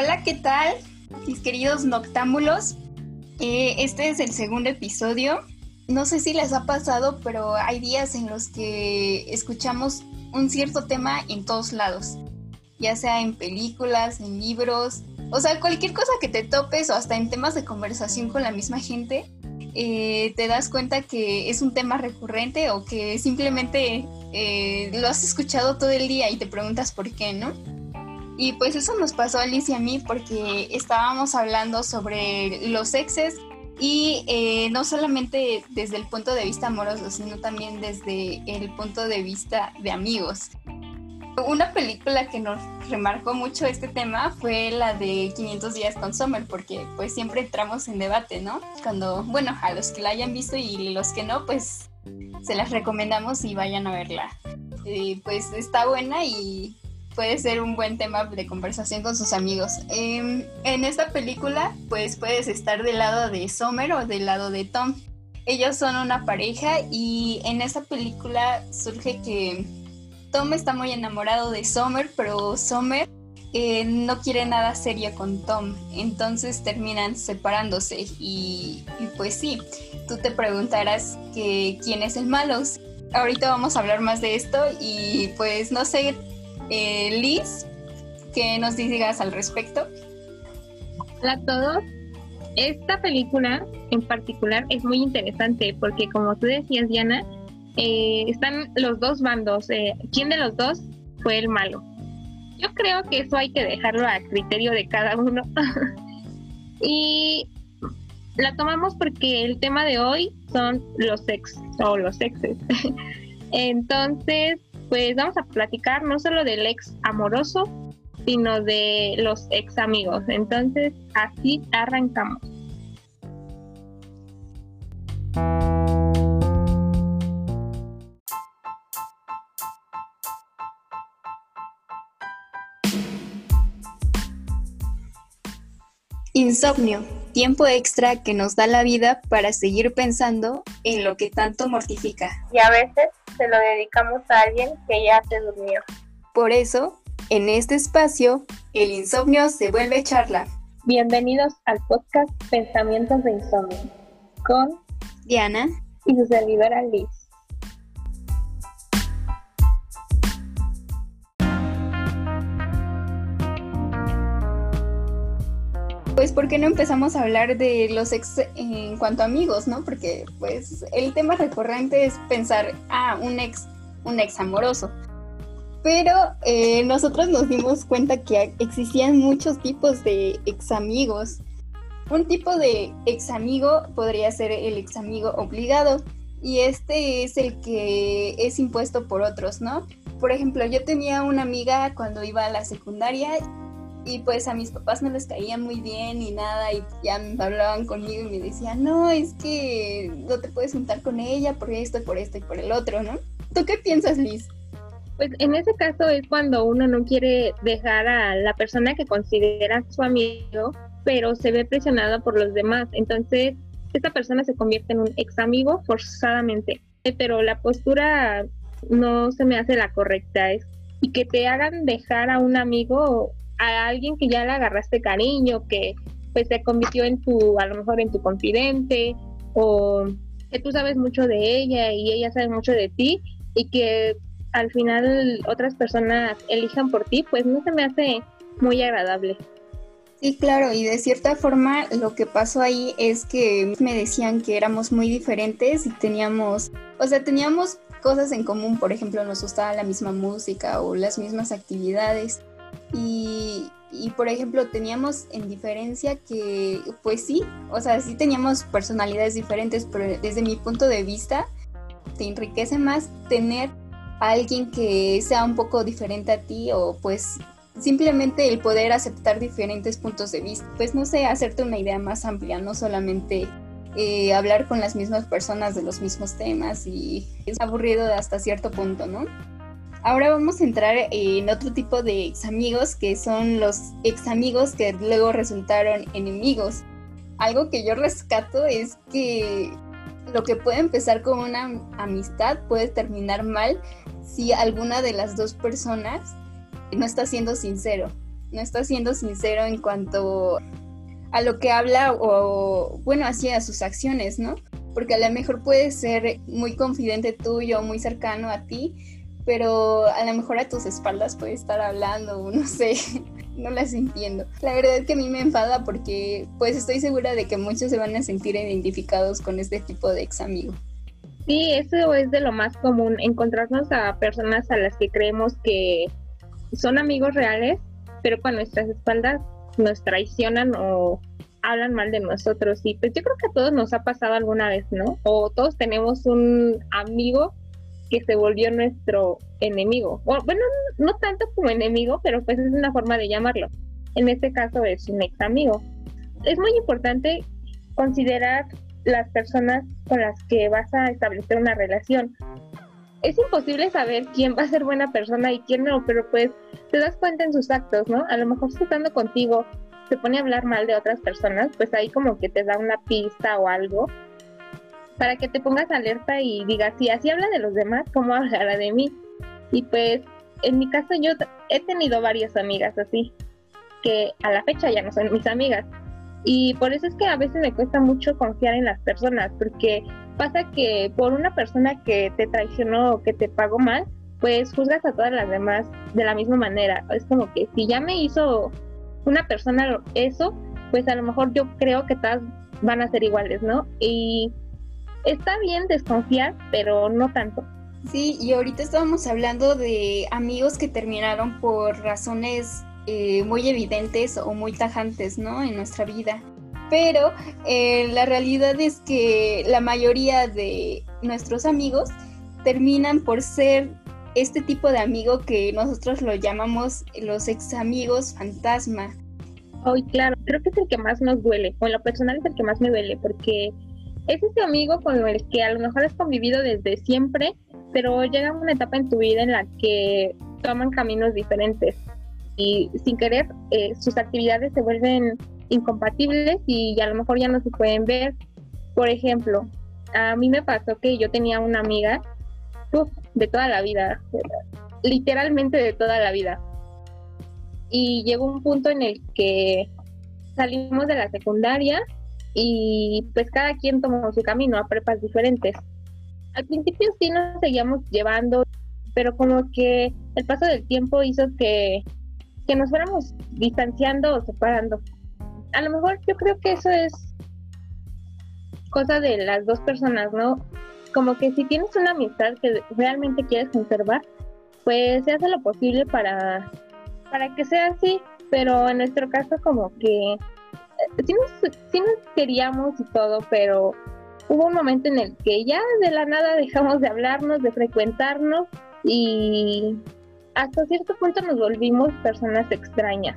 Hola, ¿qué tal? Mis queridos noctámbulos. Eh, este es el segundo episodio. No sé si les ha pasado, pero hay días en los que escuchamos un cierto tema en todos lados, ya sea en películas, en libros, o sea, cualquier cosa que te topes o hasta en temas de conversación con la misma gente, eh, te das cuenta que es un tema recurrente o que simplemente eh, lo has escuchado todo el día y te preguntas por qué, ¿no? Y pues eso nos pasó a Liz y a mí porque estábamos hablando sobre los exes y eh, no solamente desde el punto de vista amoroso, sino también desde el punto de vista de amigos. Una película que nos remarcó mucho este tema fue la de 500 días con Summer, porque pues siempre entramos en debate, ¿no? Cuando, bueno, a los que la hayan visto y los que no, pues se las recomendamos y vayan a verla. Eh, pues está buena y puede ser un buen tema de conversación con sus amigos. Em, en esta película, pues puedes estar del lado de Summer o del lado de Tom. Ellos son una pareja y en esta película surge que Tom está muy enamorado de Summer, pero Summer eh, no quiere nada serio con Tom. Entonces terminan separándose y, pues sí, tú te preguntarás que quién es el malo. Ahorita vamos a hablar más de esto y pues no sé, eh, Liz, ¿qué nos digas al respecto? Hola a todos. Esta película en particular es muy interesante porque como tú decías, Diana, eh, están los dos bandos. Eh, ¿Quién de los dos fue el malo? Yo creo que eso hay que dejarlo a criterio de cada uno. y la tomamos porque el tema de hoy son los ex o los exes. Entonces, pues vamos a platicar no solo del ex amoroso, sino de los ex amigos. Entonces, así arrancamos. Insomnio, tiempo extra que nos da la vida para seguir pensando en lo que tanto mortifica. Y a veces se lo dedicamos a alguien que ya se durmió. Por eso, en este espacio, el insomnio se vuelve charla. Bienvenidos al podcast Pensamientos de Insomnio con Diana y su servidora Liz. Pues ¿por qué no empezamos a hablar de los ex en cuanto a amigos, no? Porque pues el tema recurrente es pensar, ah, un ex, un ex amoroso. Pero eh, nosotros nos dimos cuenta que existían muchos tipos de ex amigos. Un tipo de ex amigo podría ser el ex amigo obligado y este es el que es impuesto por otros, ¿no? Por ejemplo, yo tenía una amiga cuando iba a la secundaria y pues a mis papás no les caía muy bien ni nada y ya me hablaban conmigo y me decían, no, es que no te puedes juntar con ella por esto, por esto y por el otro, ¿no? ¿Tú qué piensas, Liz? Pues en ese caso es cuando uno no quiere dejar a la persona que considera su amigo, pero se ve presionada por los demás. Entonces, esta persona se convierte en un ex amigo forzadamente. Pero la postura no se me hace la correcta. Es, y que te hagan dejar a un amigo a alguien que ya le agarraste cariño, que pues se convirtió en tu, a lo mejor en tu confidente, o que tú sabes mucho de ella y ella sabe mucho de ti, y que al final otras personas elijan por ti, pues no se me hace muy agradable. Sí, claro, y de cierta forma lo que pasó ahí es que me decían que éramos muy diferentes y teníamos, o sea, teníamos cosas en común, por ejemplo, nos gustaba la misma música o las mismas actividades, y, por ejemplo, teníamos en diferencia que, pues sí, o sea, sí teníamos personalidades diferentes, pero desde mi punto de vista, te enriquece más tener a alguien que sea un poco diferente a ti o pues simplemente el poder aceptar diferentes puntos de vista. Pues no sé, hacerte una idea más amplia, no solamente eh, hablar con las mismas personas de los mismos temas y es aburrido hasta cierto punto, ¿no? Ahora vamos a entrar en otro tipo de ex amigos que son los ex amigos que luego resultaron enemigos. Algo que yo rescato es que lo que puede empezar con una amistad puede terminar mal si alguna de las dos personas no está siendo sincero. no está siendo sincero en cuanto a lo que habla o, bueno, hacia sus acciones, ¿no? Porque a lo mejor puede ser muy confidente tuyo, muy cercano a ti, pero a lo mejor a tus espaldas puede estar hablando, no sé, no las entiendo. La verdad es que a mí me enfada porque pues estoy segura de que muchos se van a sentir identificados con este tipo de ex amigo. Sí, eso es de lo más común, encontrarnos a personas a las que creemos que son amigos reales, pero con nuestras espaldas nos traicionan o hablan mal de nosotros. Y pues yo creo que a todos nos ha pasado alguna vez, ¿no? O todos tenemos un amigo que se volvió nuestro enemigo. bueno, no tanto como enemigo, pero pues es una forma de llamarlo. En este caso es un ex amigo. Es muy importante considerar las personas con las que vas a establecer una relación. Es imposible saber quién va a ser buena persona y quién no, pero pues te das cuenta en sus actos, ¿no? A lo mejor estando contigo se pone a hablar mal de otras personas, pues ahí como que te da una pista o algo para que te pongas alerta y digas, si así habla de los demás, ¿cómo hablará de mí? Y pues en mi caso yo he tenido varias amigas así, que a la fecha ya no son mis amigas. Y por eso es que a veces me cuesta mucho confiar en las personas, porque pasa que por una persona que te traicionó o que te pagó mal, pues juzgas a todas las demás de la misma manera. Es como que si ya me hizo una persona eso, pues a lo mejor yo creo que todas van a ser iguales, ¿no? Y está bien desconfiar, pero no tanto. Sí, y ahorita estábamos hablando de amigos que terminaron por razones eh, muy evidentes o muy tajantes, ¿no? En nuestra vida. Pero eh, la realidad es que la mayoría de nuestros amigos terminan por ser este tipo de amigo que nosotros lo llamamos los ex amigos fantasma. Ay, claro, creo que es el que más nos duele, o en lo personal es el que más me duele, porque es ese amigo con el que a lo mejor has convivido desde siempre, pero llega una etapa en tu vida en la que toman caminos diferentes y sin querer eh, sus actividades se vuelven incompatibles y a lo mejor ya no se pueden ver. Por ejemplo, a mí me pasó que yo tenía una amiga de toda la vida, literalmente de toda la vida. Y llegó un punto en el que salimos de la secundaria y pues cada quien tomó su camino a prepas diferentes. Al principio sí nos seguíamos llevando, pero como que el paso del tiempo hizo que, que nos fuéramos distanciando o separando. A lo mejor yo creo que eso es cosa de las dos personas, ¿no? Como que si tienes una amistad que realmente quieres conservar, pues se hace lo posible para, para que sea así, pero en nuestro caso como que sí nos, sí nos queríamos y todo, pero hubo un momento en el que ya de la nada dejamos de hablarnos, de frecuentarnos y hasta cierto punto nos volvimos personas extrañas.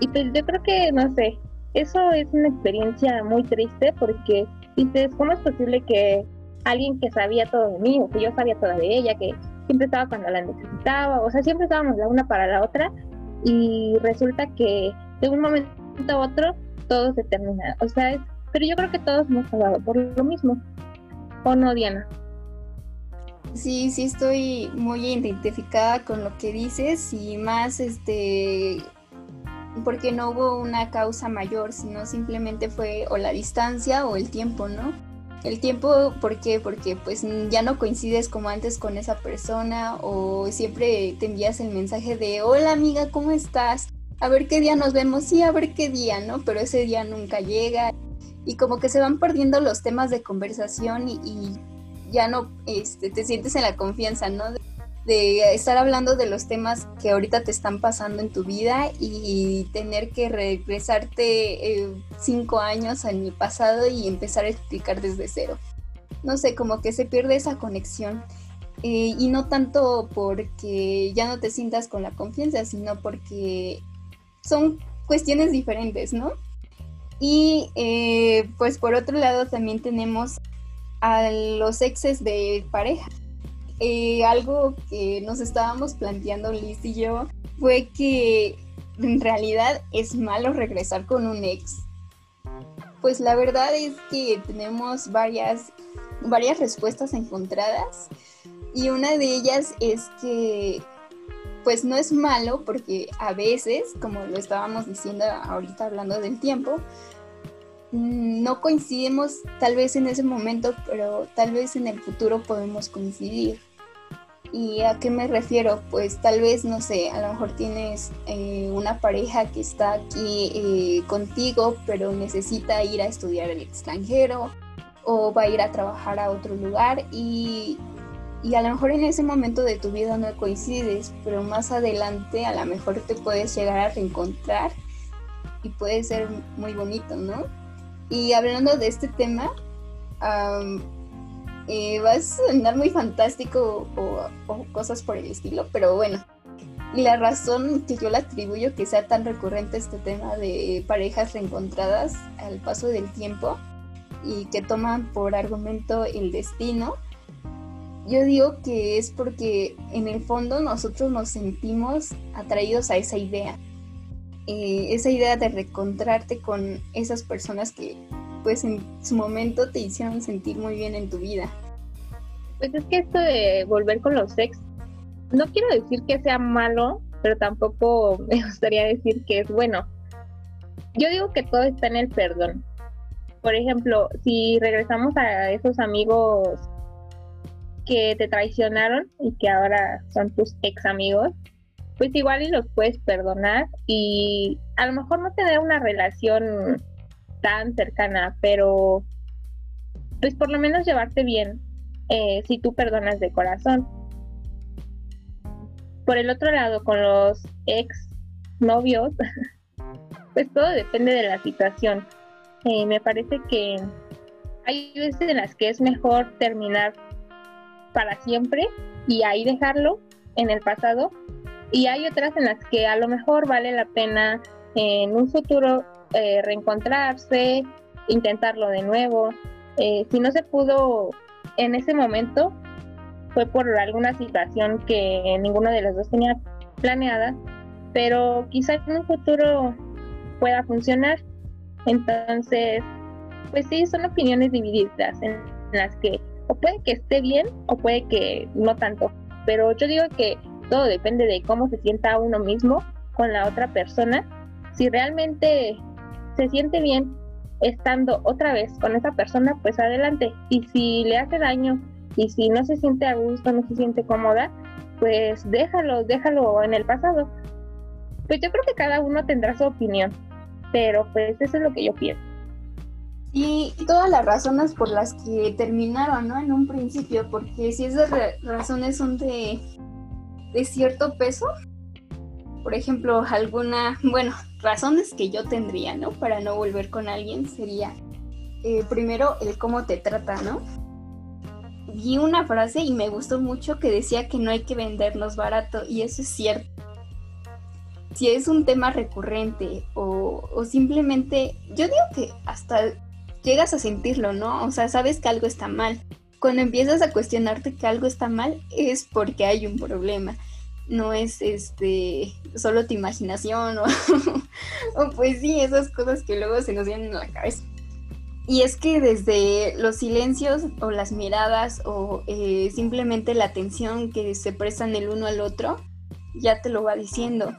Y pues yo creo que, no sé, eso es una experiencia muy triste porque dices, ¿cómo es posible que alguien que sabía todo de mí o que yo sabía todo de ella, que siempre estaba cuando la necesitaba, o sea, siempre estábamos la una para la otra y resulta que de un momento otro todo se termina. O sea, pero yo creo que todos hemos pasado por lo mismo. ¿O no, Diana? Sí, sí estoy muy identificada con lo que dices y más este porque no hubo una causa mayor, sino simplemente fue o la distancia o el tiempo, ¿no? El tiempo, ¿por qué? Porque pues ya no coincides como antes con esa persona o siempre te envías el mensaje de hola amiga, ¿cómo estás? A ver qué día nos vemos, sí, a ver qué día, ¿no? Pero ese día nunca llega y como que se van perdiendo los temas de conversación y, ya no este, te sientes en la confianza, ¿no? De, estar hablando de los temas que ahorita te están pasando en tu vida y tener que regresarte eh, cinco años en el pasado y empezar a explicar desde cero. No sé, como que se pierde esa conexión. Eh, y no tanto porque ya no te sientas con la confianza, sino porque son cuestiones diferentes, ¿no? Y eh, pues por otro lado también tenemos a los exes de pareja. Eh, algo que nos estábamos planteando Liz y yo fue que en realidad es malo regresar con un ex. Pues la verdad es que tenemos varias, varias respuestas encontradas y una de ellas es que pues no es malo porque a veces, como lo estábamos diciendo ahorita hablando del tiempo, mm, no coincidimos tal vez en ese momento, pero tal vez en el futuro podemos coincidir. ¿Y a qué me refiero? Pues tal vez, no sé, a lo mejor tienes eh, una pareja que está aquí eh, contigo, pero necesita ir a estudiar al extranjero o va a ir a trabajar a otro lugar y, y a lo mejor en ese momento de tu vida no coincides, pero más adelante a lo mejor te puedes llegar a reencontrar y puede ser muy bonito, ¿no? Y hablando de este tema, eh, va a sonar muy fantástico o, cosas por el estilo, pero bueno, y la razón que yo le atribuyo que sea tan recurrente este tema de parejas reencontradas al paso del tiempo y que toman por argumento el destino, yo digo que es porque en el fondo nosotros nos sentimos atraídos a esa idea, eh, esa idea de reencontrarte con esas personas que pues en su momento te hicieron sentir muy bien en tu vida. Pues es que esto de volver con los ex, no quiero decir que sea malo, pero tampoco me gustaría decir que es bueno. Yo digo que todo está en el perdón. Por ejemplo, si regresamos a esos amigos que te traicionaron y que ahora son tus ex amigos, pues igual y los puedes perdonar y a lo mejor no tener una relación tan cercana, pero pues por lo menos llevarte bien eh, si tú perdonas de corazón. Por el otro lado, con los ex novios, pues todo depende de la situación. Eh, me parece que hay veces en las que es mejor terminar para siempre y ahí dejarlo en el pasado y hay otras en las que a lo mejor vale la pena en un futuro eh, reencontrarse, intentarlo de nuevo. si no se pudo en ese momento fue por alguna situación que ninguno de los dos tenía planeada, pero quizás en un futuro pueda funcionar. Entonces, pues sí, son opiniones divididas en las que o puede que esté bien o puede que no tanto, pero yo digo que todo depende de cómo se sienta uno mismo con la otra persona. Si realmente se siente bien estando otra vez con esa persona, pues adelante. Y si le hace daño y si no se siente a gusto, no se siente cómoda, pues déjalo, déjalo en el pasado. Pues yo creo que cada uno tendrá su opinión, pero pues eso es lo que yo pienso. Y todas las razones por las que terminaron, ¿no? En un principio, porque si esas razones son de, de cierto peso, por ejemplo, alguna, bueno, razones que yo tendría, ¿no? Para no volver con alguien sería, eh, primero, el cómo te trata, ¿no? Vi una frase y me gustó mucho que decía que no hay que vendernos barato y eso es cierto. Si es un tema recurrente o, o simplemente, yo digo que hasta llegas a sentirlo, ¿no? O sea, sabes que algo está mal. Cuando empiezas a cuestionarte que algo está mal es porque hay un problema no es este solo tu imaginación o, pues sí, esas cosas que luego se nos vienen a la cabeza. Y es que desde los silencios o las miradas o eh, simplemente la atención que se prestan el uno al otro, ya te lo va diciendo.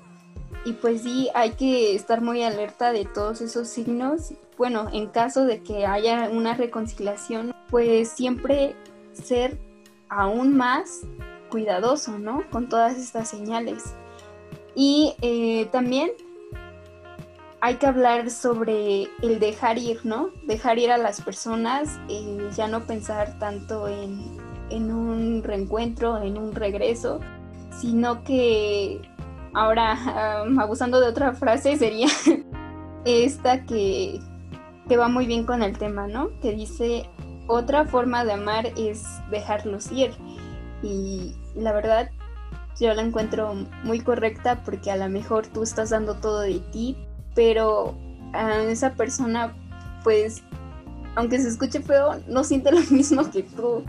Y pues sí, hay que estar muy alerta de todos esos signos. Bueno, en caso de que haya una reconciliación, pues siempre ser aún más cuidadoso, ¿no? Con todas estas señales. Y eh, también hay que hablar sobre el dejar ir, ¿no? Dejar ir a las personas, eh, ya no pensar tanto en, en, un reencuentro, en un regreso, sino que ahora, abusando de otra frase, sería esta que, que va muy bien con el tema, ¿no? Que dice, otra forma de amar es dejarlos ir. Y la verdad, yo la encuentro muy correcta porque a lo mejor tú estás dando todo de ti, pero esa persona, pues, aunque se escuche feo, no siente lo mismo que tú.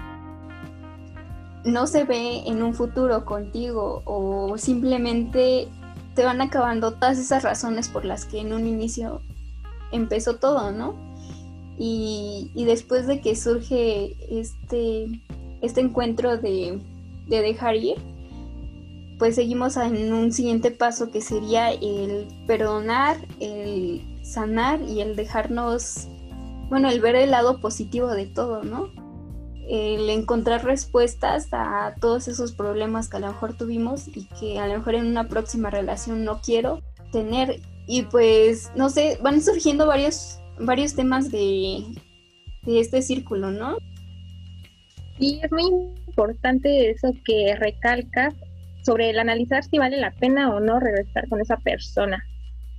No se ve en un futuro contigo o simplemente te van acabando todas esas razones por las que en un inicio empezó todo, ¿no? Y, después de que surge este este encuentro de, dejar ir, pues seguimos en un siguiente paso que sería el perdonar, el sanar y el dejarnos, bueno, el ver el lado positivo de todo, ¿no? El encontrar respuestas a todos esos problemas que a lo mejor tuvimos y que a lo mejor en una próxima relación no quiero tener. Y pues, no sé, van surgiendo varios, varios temas de, de este círculo, ¿no? Y es muy importante eso que recalcas sobre el analizar si vale la pena o no regresar con esa persona.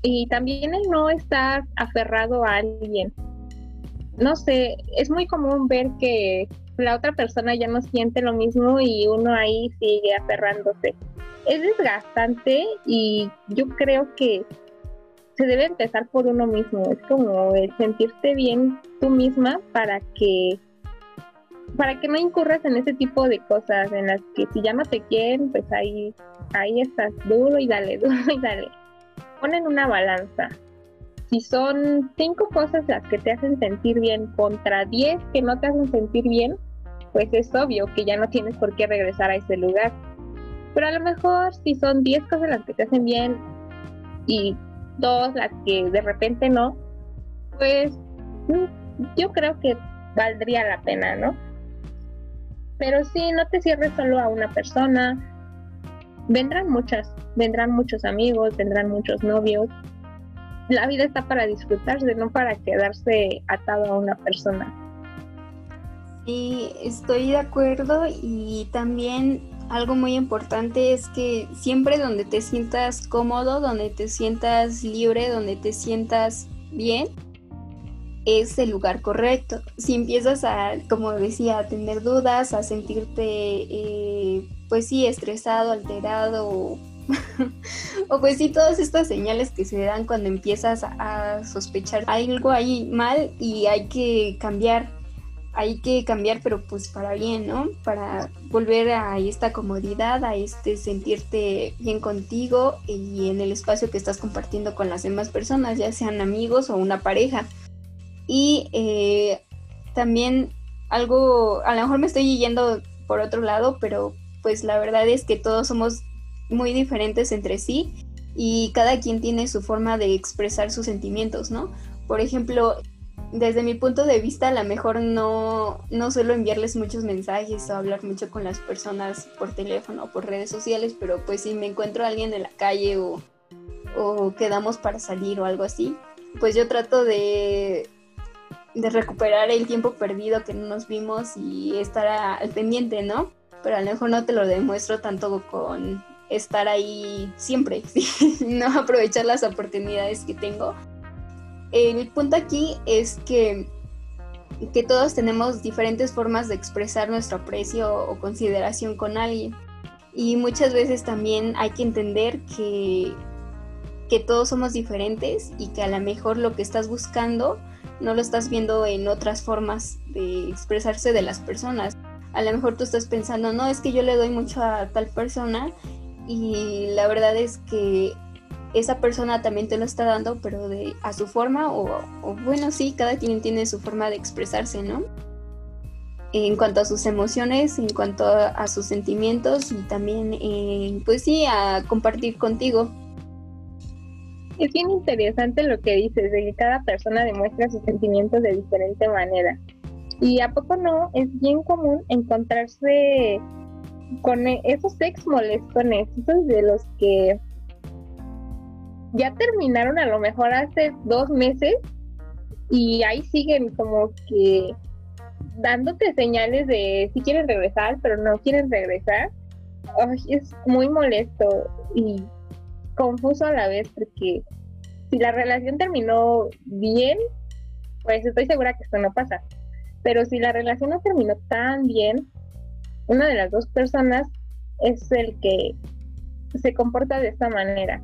Y también el no estar aferrado a alguien. No sé, es muy común ver que la otra persona ya no siente lo mismo y uno ahí sigue aferrándose. Es desgastante y yo creo que se debe empezar por uno mismo. Es como el sentirte bien tú misma para que para que no incurras en ese tipo de cosas en las que si ya no te quieren, pues ahí, ahí estás duro y dale, duro y dale. Ponen una balanza. Si son cinco cosas las que te hacen sentir bien contra diez que no te hacen sentir bien, pues es obvio que ya no tienes por qué regresar a ese lugar. Pero a lo mejor si son diez cosas las que te hacen bien y dos las que de repente no, pues mm, yo creo que valdría la pena, ¿no? Pero sí, no te cierres solo a una persona. Vendrán muchas, vendrán muchos amigos, vendrán muchos novios. La vida está para disfrutarse, no para quedarse atado a una persona. Sí, estoy de acuerdo y también algo muy importante es que siempre donde te sientas cómodo, donde te sientas libre, donde te sientas bien, es el lugar correcto. Si empiezas a, como decía, a tener dudas, a sentirte, eh, pues sí, estresado, alterado, o, pues sí, todas estas señales que se dan cuando empiezas a, sospechar algo ahí mal y hay que cambiar, hay que cambiar, pero pues para bien, ¿no? Para volver a esta comodidad, a este sentirte bien contigo y en el espacio que estás compartiendo con las demás personas, ya sean amigos o una pareja. Y eh, también algo, a lo mejor me estoy yendo por otro lado, pero pues la verdad es que todos somos muy diferentes entre sí y cada quien tiene su forma de expresar sus sentimientos, ¿no? Por ejemplo, desde mi punto de vista, a lo mejor no, no suelo enviarles muchos mensajes o hablar mucho con las personas por teléfono o por redes sociales, pero pues si me encuentro a alguien en la calle o, o quedamos para salir o algo así, pues yo trato de de recuperar el tiempo perdido que no nos vimos y estar al pendiente, ¿no? Pero a lo mejor no te lo demuestro tanto con estar ahí siempre, no aprovechar las oportunidades que tengo. El punto aquí es que, que todos tenemos diferentes formas de expresar nuestro aprecio o consideración con alguien. Y muchas veces también hay que entender que, que todos somos diferentes y que a lo mejor lo que estás buscando no lo estás viendo en otras formas de expresarse de las personas. A lo mejor tú estás pensando, no, es que yo le doy mucho a tal persona y la verdad es que esa persona también te lo está dando, pero de a su forma o, bueno, sí, cada quien tiene su forma de expresarse, ¿no? En cuanto a sus emociones, en cuanto a, sus sentimientos y también, pues sí, a compartir contigo es bien interesante lo que dices, de que cada persona demuestra sus sentimientos de diferente manera. Y a poco no, es bien común encontrarse con e, esos ex molestones, esos de los que ya terminaron a lo mejor hace dos meses y ahí siguen como que dándote señales de si quieren regresar, pero no quieren regresar. es muy molesto y confuso a la vez porque si la relación terminó bien, pues estoy segura que esto no pasa. Pero si la relación no terminó tan bien, una de las dos personas es el que se comporta de esta manera,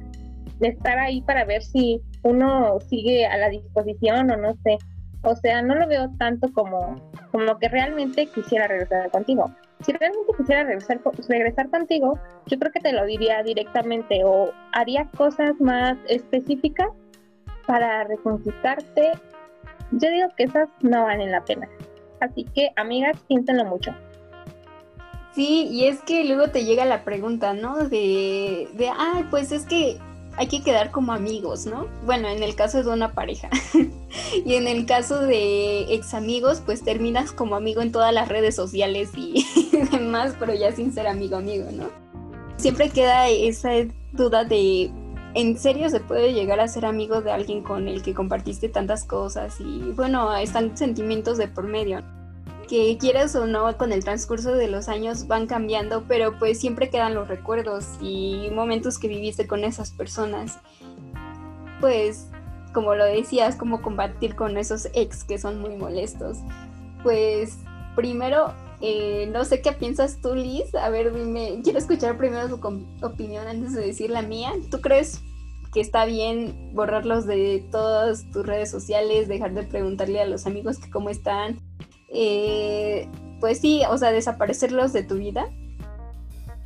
de estar ahí para ver si uno sigue a la disposición o no sé. O sea, no lo veo tanto como, como que realmente quisiera regresar contigo si realmente quisiera regresar, regresar contigo, yo creo que te lo diría directamente o haría cosas más específicas para reconquistarte. Yo digo que esas no valen la pena. Así que, amigas, piénsenlo mucho. Sí, y es que luego te llega la pregunta, ¿no? De, de, ah, pues es que hay que quedar como amigos, ¿no? Bueno, en el caso de una pareja. y en el caso de ex amigos, pues terminas como amigo en todas las redes sociales y demás, pero ya sin ser amigo amigo, ¿no? Siempre queda esa duda de, ¿en serio se puede llegar a ser amigo de alguien con el que compartiste tantas cosas? Y bueno, están sentimientos de por medio que quieras o no, con el transcurso de los años van cambiando, pero pues siempre quedan los recuerdos y momentos que viviste con esas personas. Pues, como lo decías, como combatir con esos ex que son muy molestos. Pues, primero, eh, no sé qué piensas tú, Liz. A ver, dime, quiero escuchar primero tu opinión antes de decir la mía. ¿Tú crees que está bien borrarlos de todas tus redes sociales, dejar de preguntarle a los amigos que cómo están, eh, pues sí, o sea, desaparecerlos de tu vida.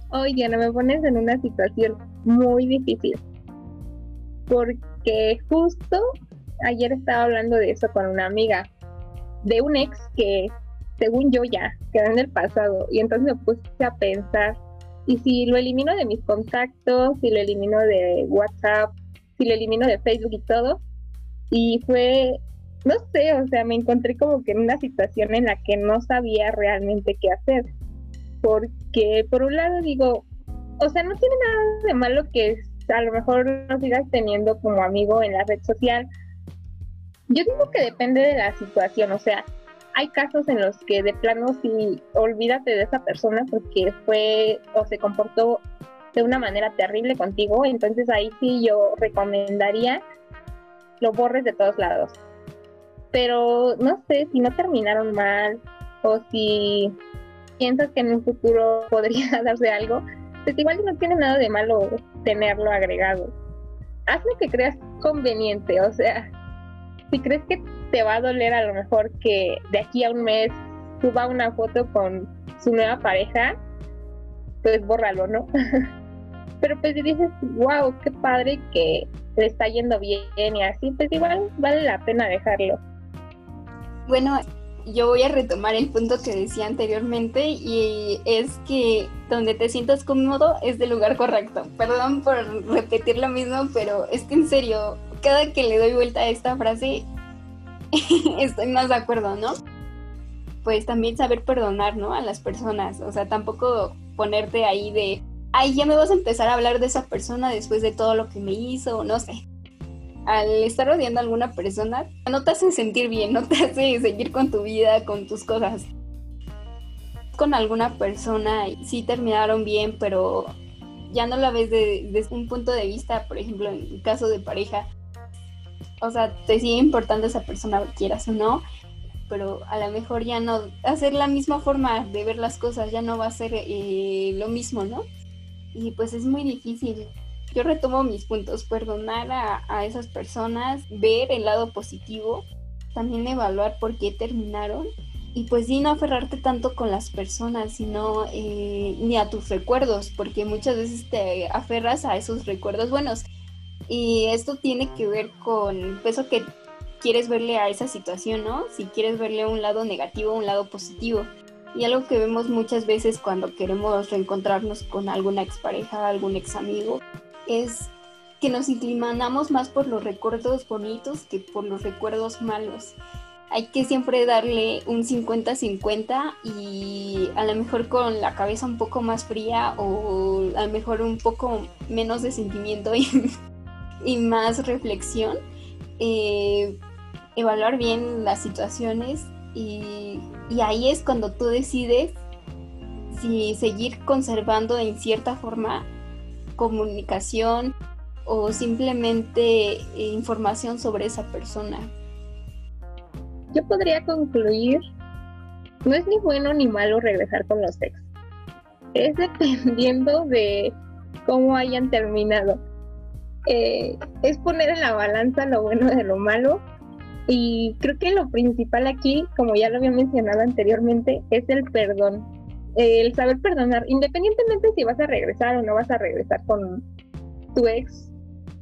Oye, no me pones en una situación muy difícil. Porque justo ayer estaba hablando de eso con una amiga, de un ex que, según yo, ya quedó en el pasado. Y entonces me puse a pensar, ¿y si lo elimino de mis contactos, si lo elimino de WhatsApp, si lo elimino de Facebook y todo? Y fue no sé, o sea, me encontré como que en una situación en la que no sabía realmente qué hacer. Porque por un lado digo, o sea, no tiene nada de malo que a lo mejor no sigas teniendo como amigo en la red social. Yo digo que depende de la situación, o sea, hay casos en los que de plano sí olvídate de esa persona porque fue o se comportó de una manera terrible contigo, entonces ahí sí yo recomendaría lo borres de todos lados pero no sé si no terminaron mal o si piensas que en un futuro podría darse algo, pues igual no tiene nada de malo tenerlo agregado. Haz lo que creas conveniente, o sea, si crees que te va a doler a lo mejor que de aquí a un mes suba una foto con su nueva pareja, pues bórralo, ¿no? Pero pues si dices, wow, qué padre que le está yendo bien y así, pues igual vale la pena dejarlo. Bueno, yo voy a retomar el punto que decía anteriormente y es que donde te sientas cómodo es el lugar correcto. Perdón por repetir lo mismo, pero es que en serio, cada que le doy vuelta a esta frase, estoy más de acuerdo, ¿no? Pues también saber perdonar, ¿no? A las personas. O sea, tampoco ponerte ahí de, ay, ya me vas a empezar a hablar de esa persona después de todo lo que me hizo, no sé al estar rodeando a alguna persona, no te hace sentir bien, no te hace seguir con tu vida, con tus cosas. Con alguna persona sí terminaron bien, pero ya no la ves desde un punto de vista, por ejemplo, en caso de pareja. O sea, te sigue importando esa persona, quieras o no, pero a lo mejor ya no, hacer la misma forma de ver las cosas ya no va a ser eh, lo mismo, ¿no? Y pues es muy difícil yo retomo mis puntos, perdonar a, esas personas, ver el lado positivo, también evaluar por qué terminaron y pues sí, no aferrarte tanto con las personas, sino eh, ni a tus recuerdos, porque muchas veces te aferras a esos recuerdos buenos. Y esto tiene que ver con eso que quieres verle a esa situación, ¿no? Si quieres verle un lado negativo, un lado positivo. Y algo que vemos muchas veces cuando queremos reencontrarnos con alguna expareja, algún ex amigo, es que nos inclinamos más por los recuerdos bonitos que por los recuerdos malos. Hay que siempre darle un 50-50 y a lo mejor con la cabeza un poco más fría o a lo mejor un poco menos de sentimiento y, más reflexión. Eh, evaluar bien las situaciones y, y ahí es cuando tú decides si seguir conservando en cierta forma comunicación o simplemente eh, información sobre esa persona. Yo podría concluir, no es ni bueno ni malo regresar con los ex. Es dependiendo de cómo hayan terminado. Eh, es poner en la balanza lo bueno de lo malo y creo que lo principal aquí, como ya lo había mencionado anteriormente, es el perdón el saber perdonar, independientemente si vas a regresar o no vas a regresar con tu ex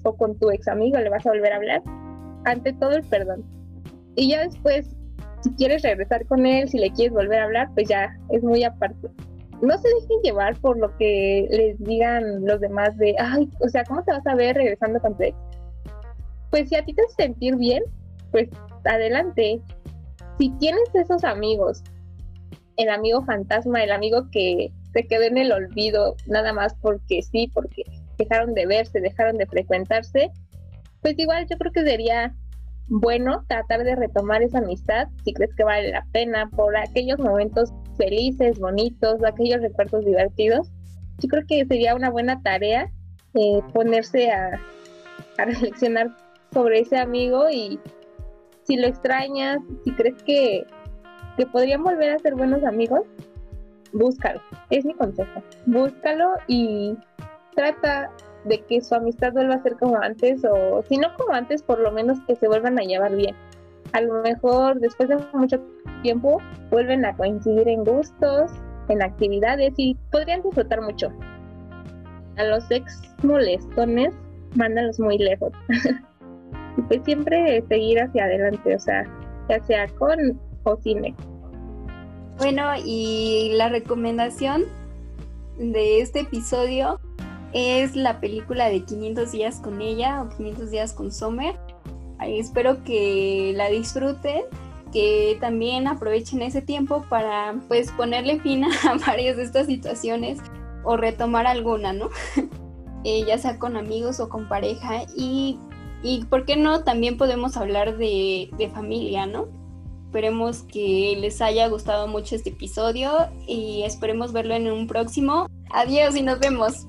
o con tu ex amigo, le vas a volver a hablar, ante todo el perdón. Y ya después, si quieres regresar con él, si le quieres volver a hablar, pues ya es muy aparte. no se dejen llevar por lo que les digan los demás de, ay, o sea, ¿cómo te vas a ver regresando con tu ex? Pues si a ti te hace sentir bien, pues adelante. Si tienes esos amigos, el amigo fantasma, el amigo que se quedó en el olvido nada más porque sí, porque dejaron de verse, dejaron de frecuentarse, pues igual yo creo que sería bueno tratar de retomar esa amistad si crees que vale la pena por aquellos momentos felices, bonitos, aquellos recuerdos divertidos. Yo creo que sería una buena tarea eh, ponerse a, a reflexionar sobre ese amigo y si lo extrañas, si crees que, que podrían volver a ser buenos amigos, búscalo. Es mi consejo. Búscalo y trata de que su amistad vuelva a ser como antes o si no como antes, por lo menos que se vuelvan a llevar bien. A lo mejor después de mucho tiempo vuelven a coincidir en gustos, en actividades y podrían disfrutar mucho. A los ex molestones, mándalos muy lejos. y pues siempre seguir hacia adelante, o sea, ya sea con o sin ex. Bueno, y la recomendación de este episodio es la película de 500 días con ella o 500 días con Sommer. espero que la disfruten, que también aprovechen ese tiempo para pues ponerle fin a varias de estas situaciones o retomar alguna, ¿no? Eh, ya sea con amigos o con pareja y, y por qué no también podemos hablar de, de familia, ¿no? Esperemos que les haya gustado mucho este episodio y esperemos verlo en un próximo. Adiós y nos vemos.